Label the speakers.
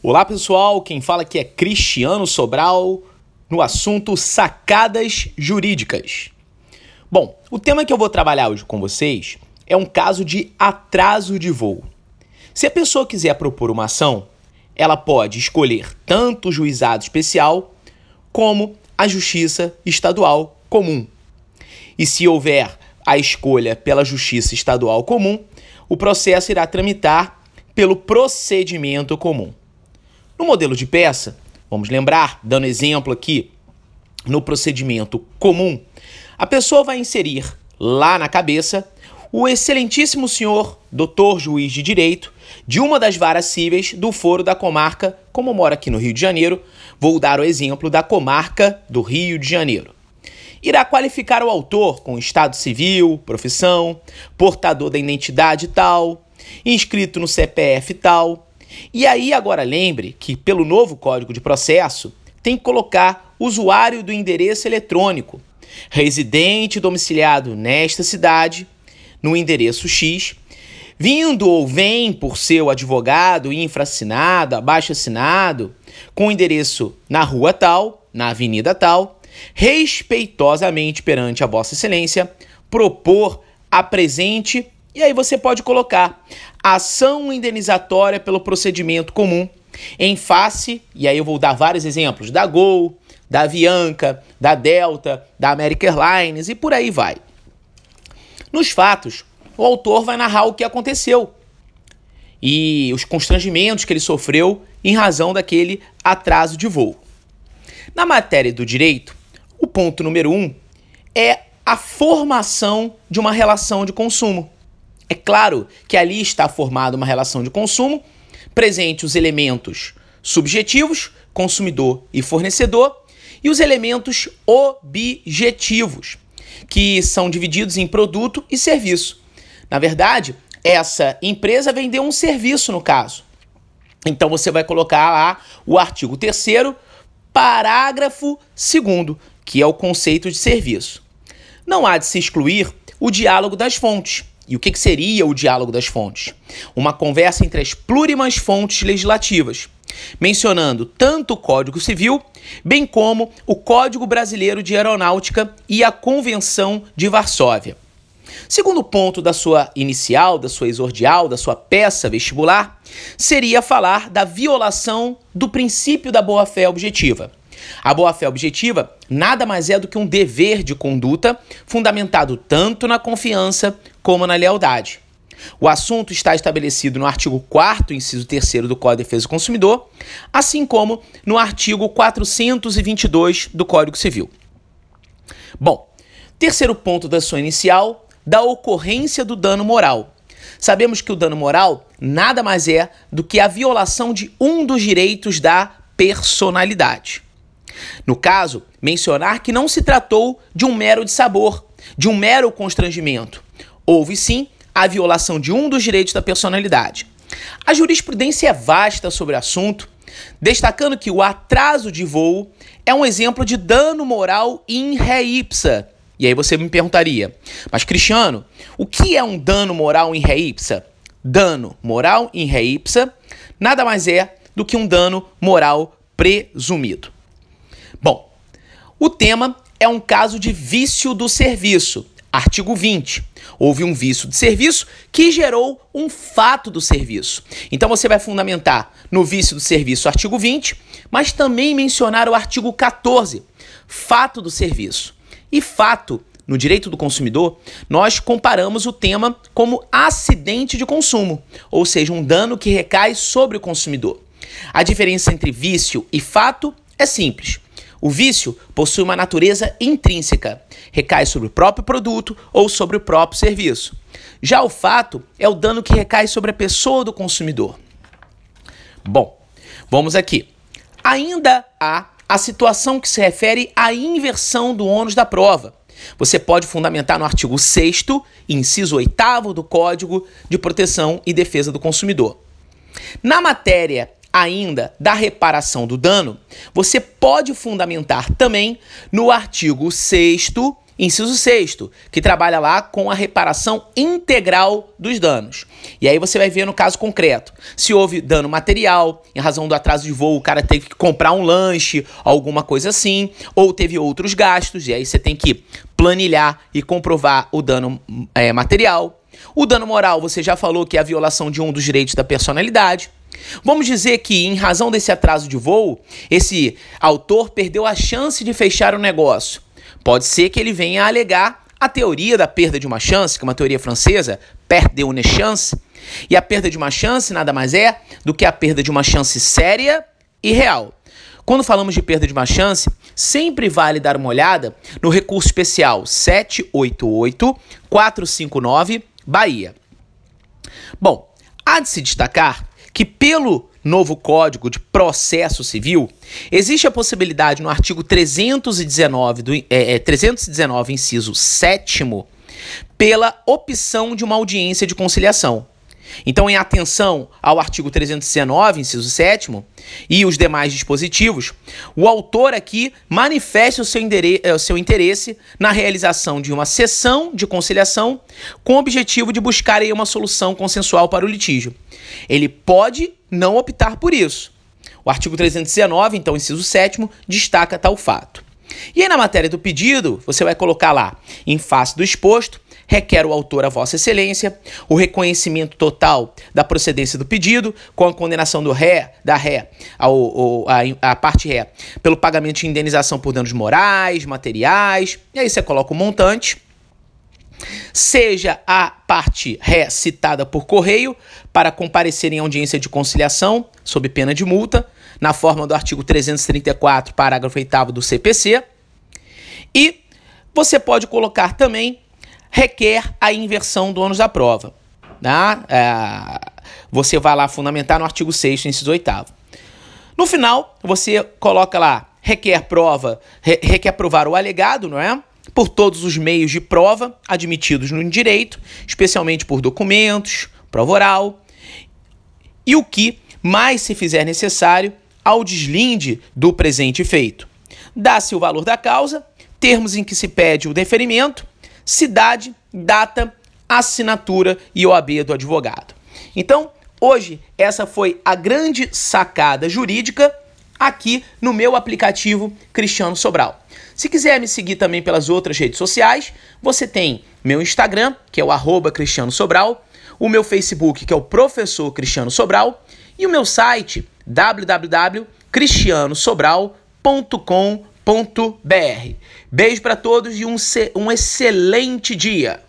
Speaker 1: Olá pessoal, quem fala aqui é Cristiano Sobral no assunto sacadas jurídicas. Bom, o tema que eu vou trabalhar hoje com vocês é um caso de atraso de voo. Se a pessoa quiser propor uma ação, ela pode escolher tanto o juizado especial como a justiça estadual comum. E se houver a escolha pela justiça estadual comum, o processo irá tramitar pelo procedimento comum. No modelo de peça, vamos lembrar, dando exemplo aqui, no procedimento comum, a pessoa vai inserir lá na cabeça o excelentíssimo senhor doutor juiz de direito de uma das varas cíveis do foro da comarca, como mora aqui no Rio de Janeiro, vou dar o exemplo da comarca do Rio de Janeiro. Irá qualificar o autor com estado civil, profissão, portador da identidade tal, inscrito no CPF tal, e aí, agora lembre que, pelo novo Código de Processo, tem que colocar usuário do endereço eletrônico, residente domiciliado nesta cidade, no endereço X, vindo ou vem por seu advogado infraassinado, abaixo assinado, com endereço na rua tal, na avenida tal, respeitosamente perante a Vossa Excelência, propor a presente e aí você pode colocar ação indenizatória pelo procedimento comum em face, e aí eu vou dar vários exemplos, da Gol, da Avianca, da Delta, da American Airlines e por aí vai. Nos fatos, o autor vai narrar o que aconteceu e os constrangimentos que ele sofreu em razão daquele atraso de voo. Na matéria do direito, o ponto número um é a formação de uma relação de consumo. É claro que ali está formada uma relação de consumo, presente os elementos subjetivos, consumidor e fornecedor, e os elementos objetivos, que são divididos em produto e serviço. Na verdade, essa empresa vendeu um serviço no caso. Então você vai colocar lá o artigo 3 parágrafo 2 que é o conceito de serviço. Não há de se excluir o diálogo das fontes, e o que, que seria o diálogo das fontes? Uma conversa entre as plurimas fontes legislativas, mencionando tanto o Código Civil, bem como o Código Brasileiro de Aeronáutica e a Convenção de Varsóvia. Segundo ponto da sua inicial, da sua exordial, da sua peça vestibular, seria falar da violação do princípio da boa-fé objetiva. A boa-fé objetiva nada mais é do que um dever de conduta fundamentado tanto na confiança como na lealdade. O assunto está estabelecido no artigo 4 inciso 3 do Código de Defesa do Consumidor, assim como no artigo 422 do Código Civil. Bom, terceiro ponto da sua inicial, da ocorrência do dano moral. Sabemos que o dano moral nada mais é do que a violação de um dos direitos da personalidade. No caso, mencionar que não se tratou de um mero dissabor, de um mero constrangimento. Houve sim a violação de um dos direitos da personalidade. A jurisprudência é vasta sobre o assunto, destacando que o atraso de voo é um exemplo de dano moral in re ipsa. E aí você me perguntaria, mas Cristiano, o que é um dano moral in re ipsa? Dano moral in re ipsa nada mais é do que um dano moral presumido. Bom, o tema é um caso de vício do serviço. Artigo 20. Houve um vício de serviço que gerou um fato do serviço. Então você vai fundamentar no vício do serviço artigo 20, mas também mencionar o artigo 14, fato do serviço. E fato, no direito do consumidor, nós comparamos o tema como acidente de consumo, ou seja, um dano que recai sobre o consumidor. A diferença entre vício e fato é simples. O vício possui uma natureza intrínseca, recai sobre o próprio produto ou sobre o próprio serviço. Já o fato é o dano que recai sobre a pessoa do consumidor. Bom, vamos aqui. Ainda há a situação que se refere à inversão do ônus da prova. Você pode fundamentar no artigo 6, inciso 8 do Código de Proteção e Defesa do Consumidor. Na matéria ainda da reparação do dano, você pode fundamentar também no artigo 6 Inciso sexto, que trabalha lá com a reparação integral dos danos. E aí você vai ver no caso concreto, se houve dano material, em razão do atraso de voo, o cara teve que comprar um lanche, alguma coisa assim, ou teve outros gastos, e aí você tem que planilhar e comprovar o dano é, material. O dano moral, você já falou que é a violação de um dos direitos da personalidade. Vamos dizer que, em razão desse atraso de voo, esse autor perdeu a chance de fechar o negócio. Pode ser que ele venha a alegar a teoria da perda de uma chance, que é uma teoria francesa, perdre une chance. E a perda de uma chance nada mais é do que a perda de uma chance séria e real. Quando falamos de perda de uma chance, sempre vale dar uma olhada no recurso especial 788 459 Bahia. Bom, há de se destacar que, pelo novo Código de Processo Civil, existe a possibilidade no artigo 319, do, é, é, 319 inciso 7 pela opção de uma audiência de conciliação. Então, em atenção ao artigo 319, inciso 7 e os demais dispositivos, o autor aqui manifesta o seu, eh, o seu interesse na realização de uma sessão de conciliação com o objetivo de buscar uma solução consensual para o litígio. Ele pode não optar por isso. O artigo 319, então, inciso 7 destaca tal fato. E aí, na matéria do pedido, você vai colocar lá, em face do exposto, requer o autor a Vossa Excelência o reconhecimento total da procedência do pedido, com a condenação do ré, da ré, ao, a, a parte ré, pelo pagamento de indenização por danos morais, materiais, e aí você coloca o montante seja a parte ré citada por correio para comparecer em audiência de conciliação sob pena de multa, na forma do artigo 334, parágrafo 8 do CPC. E você pode colocar também requer a inversão do ônus da prova. Tá? É, você vai lá fundamentar no artigo 6 inciso 8 No final, você coloca lá, requer prova, re, requer provar o alegado, não é? Por todos os meios de prova admitidos no direito, especialmente por documentos, prova oral, e o que mais se fizer necessário ao deslinde do presente feito. Dá-se o valor da causa, termos em que se pede o deferimento cidade, data, assinatura e OAB do advogado. Então, hoje, essa foi a grande sacada jurídica aqui no meu aplicativo Cristiano Sobral. Se quiser me seguir também pelas outras redes sociais, você tem meu Instagram, que é o arroba Cristiano Sobral, o meu Facebook, que é o Professor Cristiano Sobral, e o meu site www.cristianosobral.com.br. Beijo para todos e um, um excelente dia!